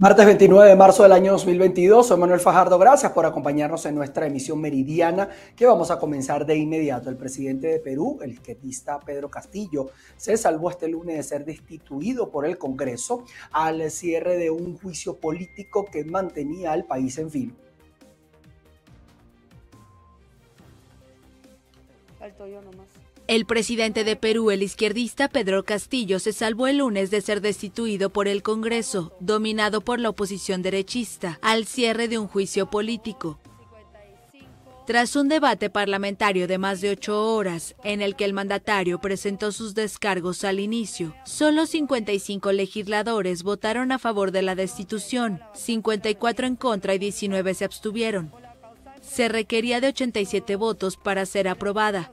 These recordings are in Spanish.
Martes 29 de marzo del año 2022, soy Manuel Fajardo, gracias por acompañarnos en nuestra emisión meridiana que vamos a comenzar de inmediato. El presidente de Perú, el izquierdista Pedro Castillo, se salvó este lunes de ser destituido por el Congreso al cierre de un juicio político que mantenía al país en filo. Falto yo nomás. El presidente de Perú, el izquierdista Pedro Castillo, se salvó el lunes de ser destituido por el Congreso, dominado por la oposición derechista, al cierre de un juicio político. Tras un debate parlamentario de más de ocho horas, en el que el mandatario presentó sus descargos al inicio, solo 55 legisladores votaron a favor de la destitución, 54 en contra y 19 se abstuvieron. Se requería de 87 votos para ser aprobada,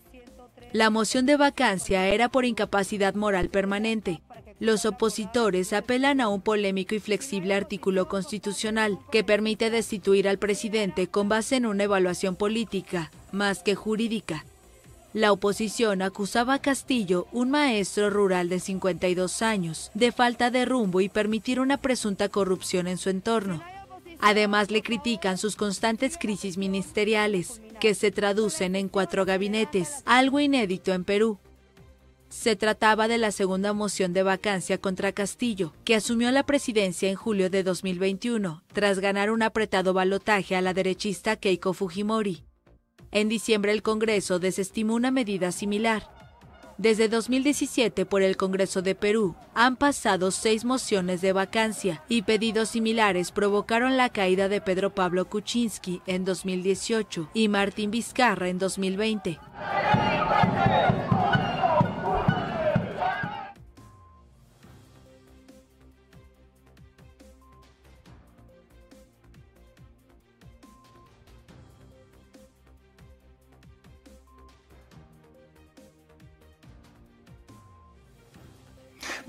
la moción de vacancia era por incapacidad moral permanente. Los opositores apelan a un polémico y flexible artículo constitucional que permite destituir al presidente con base en una evaluación política, más que jurídica. La oposición acusaba a Castillo, un maestro rural de 52 años, de falta de rumbo y permitir una presunta corrupción en su entorno. Además, le critican sus constantes crisis ministeriales, que se traducen en cuatro gabinetes, algo inédito en Perú. Se trataba de la segunda moción de vacancia contra Castillo, que asumió la presidencia en julio de 2021, tras ganar un apretado balotaje a la derechista Keiko Fujimori. En diciembre el Congreso desestimó una medida similar, desde 2017 por el Congreso de Perú han pasado seis mociones de vacancia y pedidos similares provocaron la caída de Pedro Pablo Kuczynski en 2018 y Martín Vizcarra en 2020.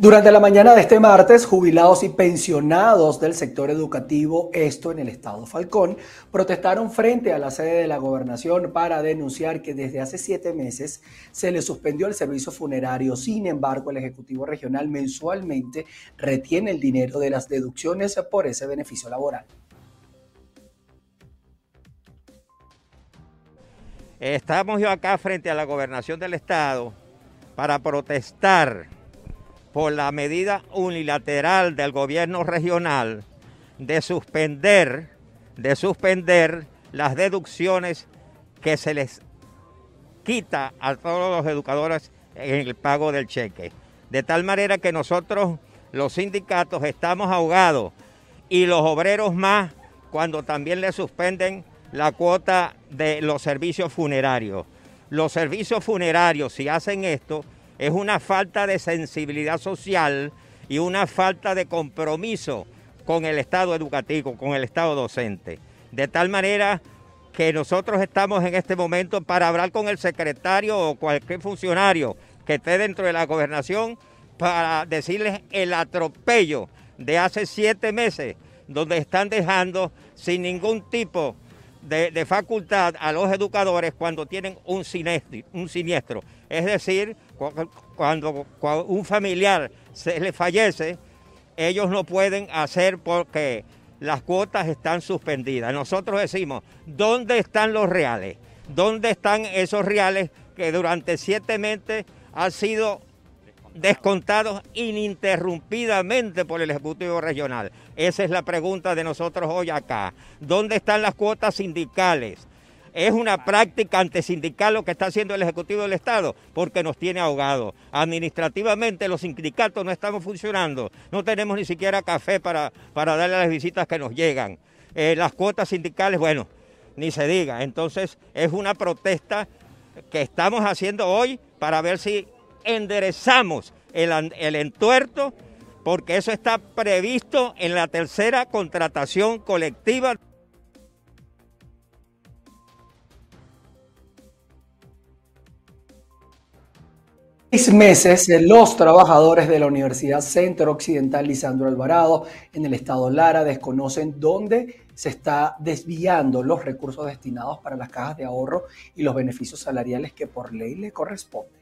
Durante la mañana de este martes, jubilados y pensionados del sector educativo, esto en el estado Falcón, protestaron frente a la sede de la gobernación para denunciar que desde hace siete meses se les suspendió el servicio funerario. Sin embargo, el Ejecutivo Regional mensualmente retiene el dinero de las deducciones por ese beneficio laboral. Estamos yo acá frente a la gobernación del estado para protestar por la medida unilateral del gobierno regional de suspender, de suspender las deducciones que se les quita a todos los educadores en el pago del cheque. De tal manera que nosotros, los sindicatos, estamos ahogados y los obreros más cuando también le suspenden la cuota de los servicios funerarios. Los servicios funerarios, si hacen esto, es una falta de sensibilidad social y una falta de compromiso con el Estado educativo, con el Estado docente. De tal manera que nosotros estamos en este momento para hablar con el secretario o cualquier funcionario que esté dentro de la gobernación para decirles el atropello de hace siete meses, donde están dejando sin ningún tipo de, facultad a los educadores cuando tienen un siniestro. Es decir, cuando, un familiar se le fallece, ellos no pueden hacer porque las cuotas están suspendidas. Nosotros decimos, ¿dónde están los reales? ¿Dónde están esos reales que durante siete meses han sido descontados ininterrumpidamente por el Ejecutivo Regional? Esa es la pregunta de nosotros hoy acá. ¿Dónde están las cuotas sindicales? Es una práctica antisindical lo que está haciendo el Ejecutivo del Estado, porque nos tiene ahogados. Administrativamente los sindicatos no estamos funcionando, no tenemos ni siquiera café para, para darle a las visitas que nos llegan. Eh, las cuotas sindicales, bueno, ni se diga. Entonces es una protesta que estamos haciendo hoy para ver si enderezamos el, el entuerto, porque eso está previsto en la tercera contratación colectiva. Seis meses, los trabajadores de la Universidad Centro Occidental Lisandro Alvarado en el estado Lara desconocen dónde se está desviando los recursos destinados para las cajas de ahorro y los beneficios salariales que por ley le corresponden.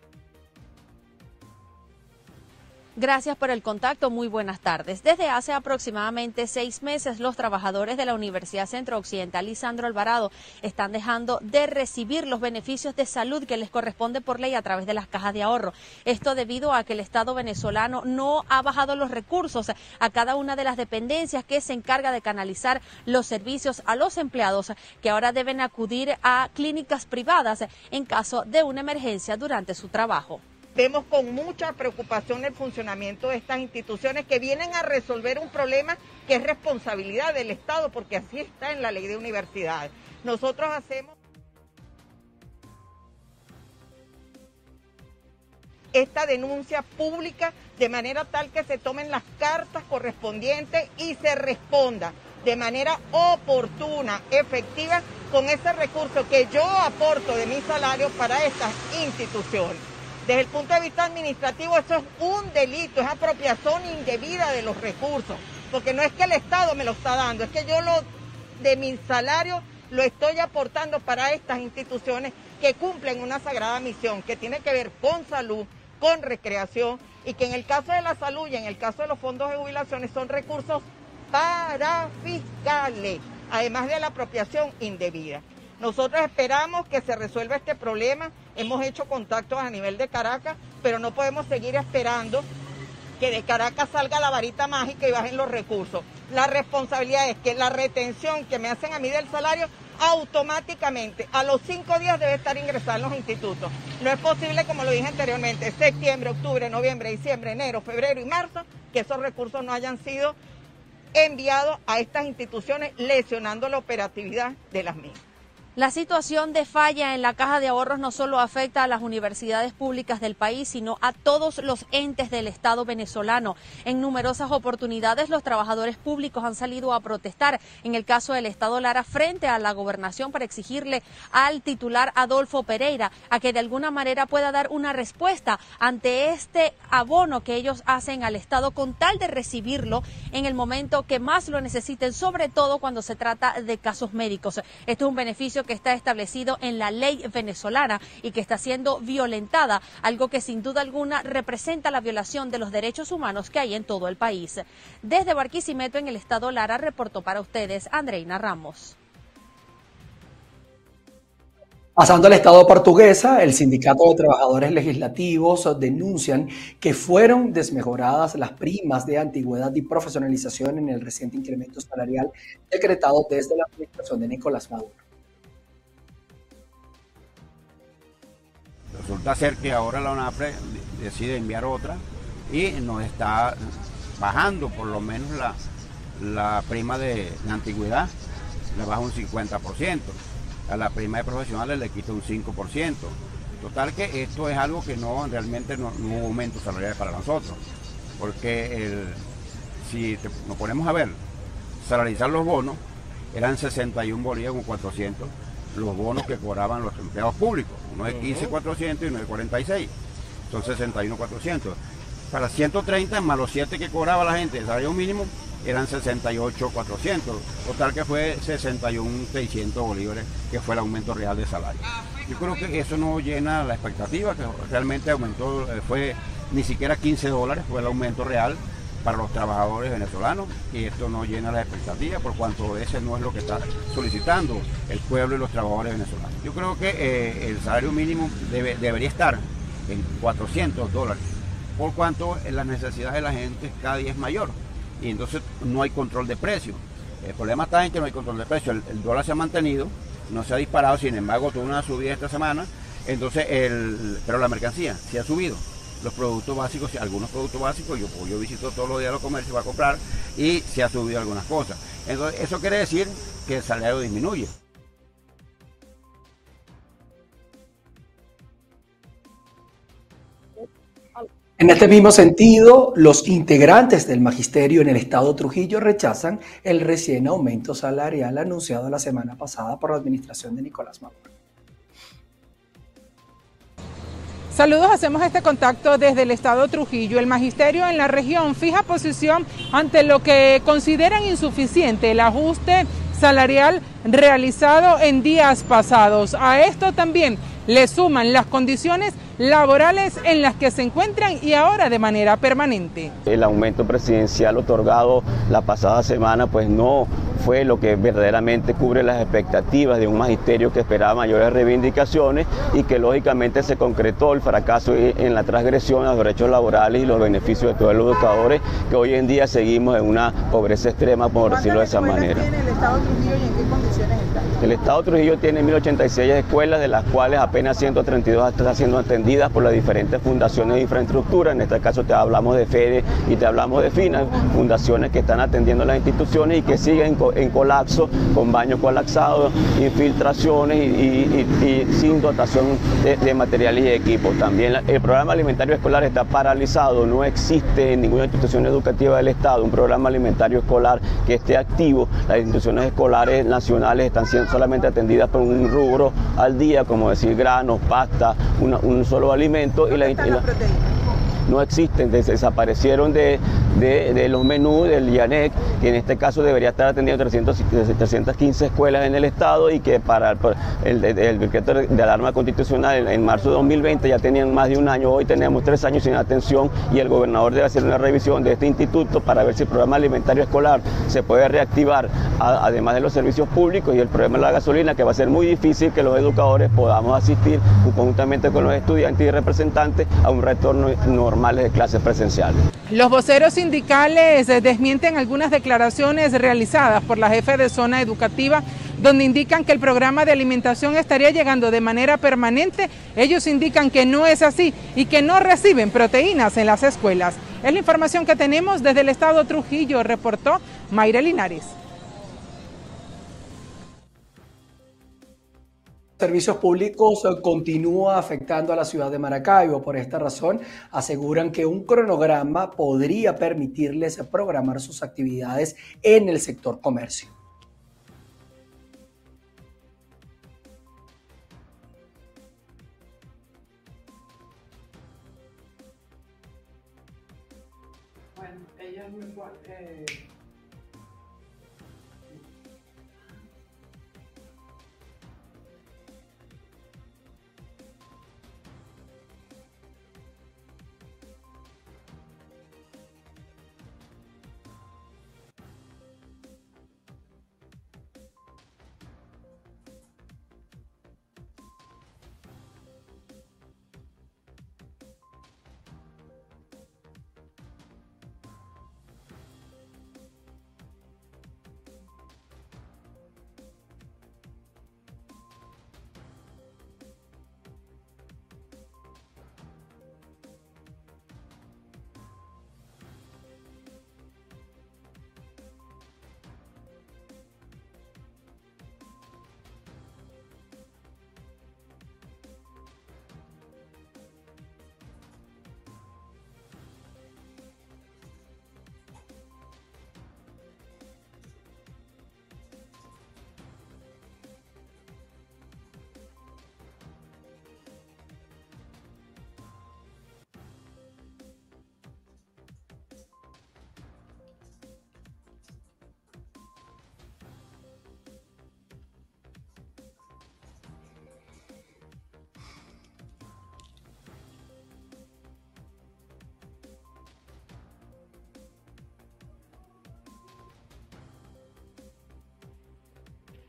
Gracias por el contacto. Muy buenas tardes. Desde hace aproximadamente seis meses, los trabajadores de la Universidad Centro Occidental Lisandro Alvarado están dejando de recibir los beneficios de salud que les corresponde por ley a través de las cajas de ahorro. Esto debido a que el Estado venezolano no ha bajado los recursos a cada una de las dependencias que se encarga de canalizar los servicios a los empleados que ahora deben acudir a clínicas privadas en caso de una emergencia durante su trabajo. Vemos con mucha preocupación el funcionamiento de estas instituciones que vienen a resolver un problema que es responsabilidad del Estado, porque así está en la ley de universidades. Nosotros hacemos esta denuncia pública de manera tal que se tomen las cartas correspondientes y se responda de manera oportuna, efectiva, con ese recurso que yo aporto de mi salario para estas instituciones. Desde el punto de vista administrativo, esto es un delito, es apropiación indebida de los recursos, porque no es que el Estado me lo está dando, es que yo lo de mi salario lo estoy aportando para estas instituciones que cumplen una sagrada misión que tiene que ver con salud, con recreación y que en el caso de la salud y en el caso de los fondos de jubilaciones son recursos para fiscales, además de la apropiación indebida. Nosotros esperamos que se resuelva este problema. Hemos hecho contactos a nivel de Caracas, pero no podemos seguir esperando que de Caracas salga la varita mágica y bajen los recursos. La responsabilidad es que la retención que me hacen a mí del salario automáticamente a los cinco días debe estar ingresada en los institutos. No es posible, como lo dije anteriormente, septiembre, octubre, noviembre, diciembre, enero, febrero y marzo, que esos recursos no hayan sido enviados a estas instituciones, lesionando la operatividad de las mismas. La situación de falla en la caja de ahorros no solo afecta a las universidades públicas del país, sino a todos los entes del Estado venezolano. En numerosas oportunidades los trabajadores públicos han salido a protestar, en el caso del Estado Lara, frente a la gobernación para exigirle al titular Adolfo Pereira a que de alguna manera pueda dar una respuesta ante este abono que ellos hacen al Estado con tal de recibirlo en el momento que más lo necesiten, sobre todo cuando se trata de casos médicos. Esto es un beneficio que está establecido en la ley venezolana y que está siendo violentada, algo que sin duda alguna representa la violación de los derechos humanos que hay en todo el país. Desde Barquisimeto, en el estado Lara, reportó para ustedes Andreina Ramos. Pasando al Estado portuguesa, el Sindicato de Trabajadores Legislativos denuncian que fueron desmejoradas las primas de antigüedad y profesionalización en el reciente incremento salarial decretado desde la administración de Nicolás Maduro. Resulta ser que ahora la UNAPRE decide enviar otra y nos está bajando por lo menos la, prima de, antigüedad, le baja un 50%, a la prima de profesionales le quita un 5%. Total que esto es algo que no realmente no, hubo aumento salarial para nosotros, porque si nos ponemos a ver, salarizar los bonos eran 61 bolívares con 400 los bonos que cobraban los empleados públicos. Uno es 15,400 y uno es 46. Son 61,400. Para 130 más los 7 que cobraba la gente el salario mínimo eran 68,400. Total que fue 61,600 bolívares, que fue el aumento real de salario. Yo creo que eso no llena la expectativa, que realmente aumentó, eh, fue ni siquiera 15 dólares, fue el aumento real para los trabajadores venezolanos y esto no llena las expectativas por cuanto ese no es lo que está solicitando el pueblo y los trabajadores venezolanos. Yo creo que eh, el salario mínimo debería estar en 400 dólares por cuanto la necesidad de la gente cada día es mayor y entonces no hay control de precios. El problema está en que no hay control de precios. El, dólar se ha mantenido, no se ha disparado, sin embargo tuvo una subida esta semana, entonces el, pero la mercancía se ha subido los productos básicos, algunos productos básicos, yo, yo visito todos los días los comercios para comprar y se ha subido algunas cosas. Entonces, eso quiere decir que el salario disminuye. En este mismo sentido, los integrantes del magisterio en el estado Trujillo rechazan el recién aumento salarial anunciado la semana pasada por la administración de Nicolás Maduro. Saludos, hacemos este contacto desde el estado Trujillo. El magisterio en la región fija posición ante lo que consideran insuficiente el ajuste salarial realizado en días pasados. A esto también le suman las condiciones laborales en las que se encuentran y ahora de manera permanente. El aumento presidencial otorgado la pasada semana pues no fue lo que verdaderamente cubre las expectativas de un magisterio que esperaba mayores reivindicaciones y que lógicamente se concretó el fracaso en la transgresión a los derechos laborales y los beneficios de todos los educadores que hoy en día seguimos en una pobreza extrema, por decirlo de esa manera. El Estado Trujillo tiene 1086 escuelas, de las cuales apenas 132 están siendo atendidas por las diferentes fundaciones de infraestructura. En este caso te hablamos de FEDE y te hablamos de FINA, fundaciones que están atendiendo las instituciones y que siguen en colapso, con baños colapsados, infiltraciones y, sin dotación de, materiales y equipos. También el programa alimentario escolar está paralizado, no existe en ninguna institución educativa del Estado un programa alimentario escolar que esté activo. Las instituciones escolares nacionales están siendo solamente atendidas por un rubro al día, como decir granos, pasta, un solo alimento y la, y no existen, desaparecieron de, de, los menús del IANEC, que en este caso debería estar atendiendo 300, 315 escuelas en el Estado y que para el, decreto de alarma constitucional en, marzo de 2020 ya tenían más de un año, hoy tenemos tres años sin atención y el gobernador debe hacer una revisión de este instituto para ver si el programa alimentario escolar se puede reactivar, además de los servicios públicos y el problema de la gasolina, que va a ser muy difícil que los educadores podamos asistir conjuntamente con los estudiantes y representantes a un retorno normal Los voceros sindicales eh, desmienten algunas declaraciones realizadas por la jefe de zona educativa donde indican que el programa de alimentación estaría llegando de manera permanente. Ellos indican que no es así y que no reciben proteínas en las escuelas. Es la información que tenemos desde el estado Trujillo, reportó Mayra Linares. Servicios públicos continúa afectando a la ciudad de Maracaibo. Por esta razón, aseguran que un cronograma podría permitirles programar sus actividades en el sector comercio. Bueno, ella eh,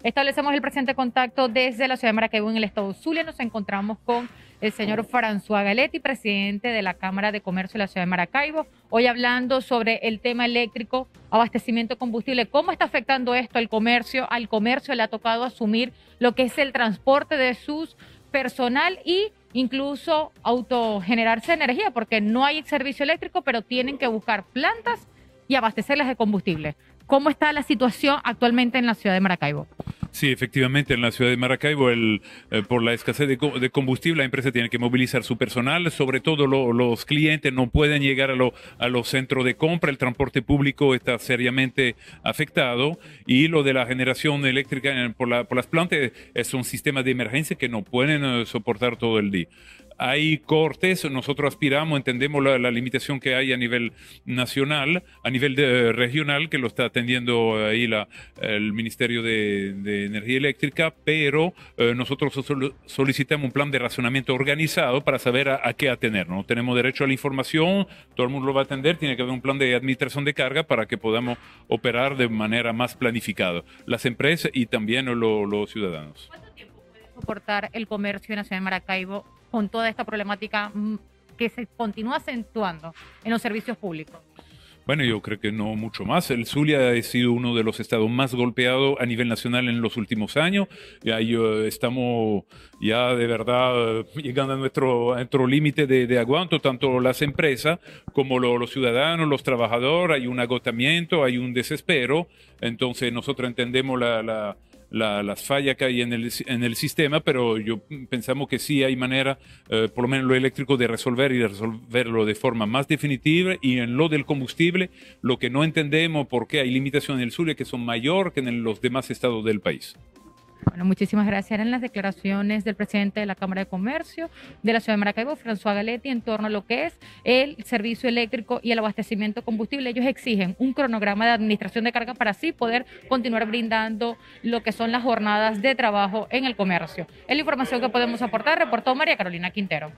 Establecemos el presente contacto desde la ciudad de Maracaibo en el estado Zulia. Nos encontramos con el señor François Galetti, presidente de la Cámara de Comercio de la ciudad de Maracaibo. Hoy hablando sobre el tema eléctrico, abastecimiento de combustible, cómo está afectando esto al comercio. Al comercio le ha tocado asumir lo que es el transporte de sus personal y incluso autogenerarse energía, porque no hay servicio eléctrico, pero tienen que buscar plantas y abastecerlas de combustible. ¿Cómo está la situación actualmente en la ciudad de Maracaibo? Sí, efectivamente, en la ciudad de Maracaibo, eh, por la escasez de, combustible, la empresa tiene que movilizar su personal, sobre todo los clientes no pueden llegar a, los centros de compra, el transporte público está seriamente afectado y lo de la generación eléctrica por, las plantas es un sistema de emergencia que no pueden eh, soportar todo el día. Hay cortes, nosotros aspiramos, entendemos la, limitación que hay a nivel nacional, a nivel regional, que lo está atendiendo ahí la, el Ministerio de, Energía Eléctrica, pero eh, nosotros solicitamos un plan de razonamiento organizado para saber a, qué atenernos. Tenemos derecho a la información, todo el mundo lo va a atender, tiene que haber un plan de administración de carga para que podamos operar de manera más planificada, las empresas y también los ciudadanos. ¿Cuánto tiempo puede soportar el comercio en la ciudad de Maracaibo con toda esta problemática mm, que se continúa acentuando en los servicios públicos? Bueno, yo creo que no mucho más. El Zulia ha sido uno de los estados más golpeados a nivel nacional en los últimos años. Ya estamos ya de verdad llegando a nuestro, nuestro límite de, de, aguanto, tanto las empresas como los ciudadanos, los trabajadores. Hay un agotamiento, hay un desespero. Entonces nosotros entendemos la las fallas que hay en el, en el sistema, pero yo pensamos que sí hay manera, eh, por lo menos lo eléctrico, de resolver y de resolverlo de forma más definitiva. Y en lo del combustible, lo que no entendemos por qué hay limitaciones en el sur que son mayor que en los demás estados del país. Bueno, muchísimas gracias. Eran las declaraciones del presidente de la Cámara de Comercio de la ciudad de Maracaibo, François Galetti, en torno a lo que es el servicio eléctrico y el abastecimiento de combustible. Ellos exigen un cronograma de administración de carga para así poder continuar brindando lo que son las jornadas de trabajo en el comercio. Es la información que podemos aportar, reportó María Carolina Quintero.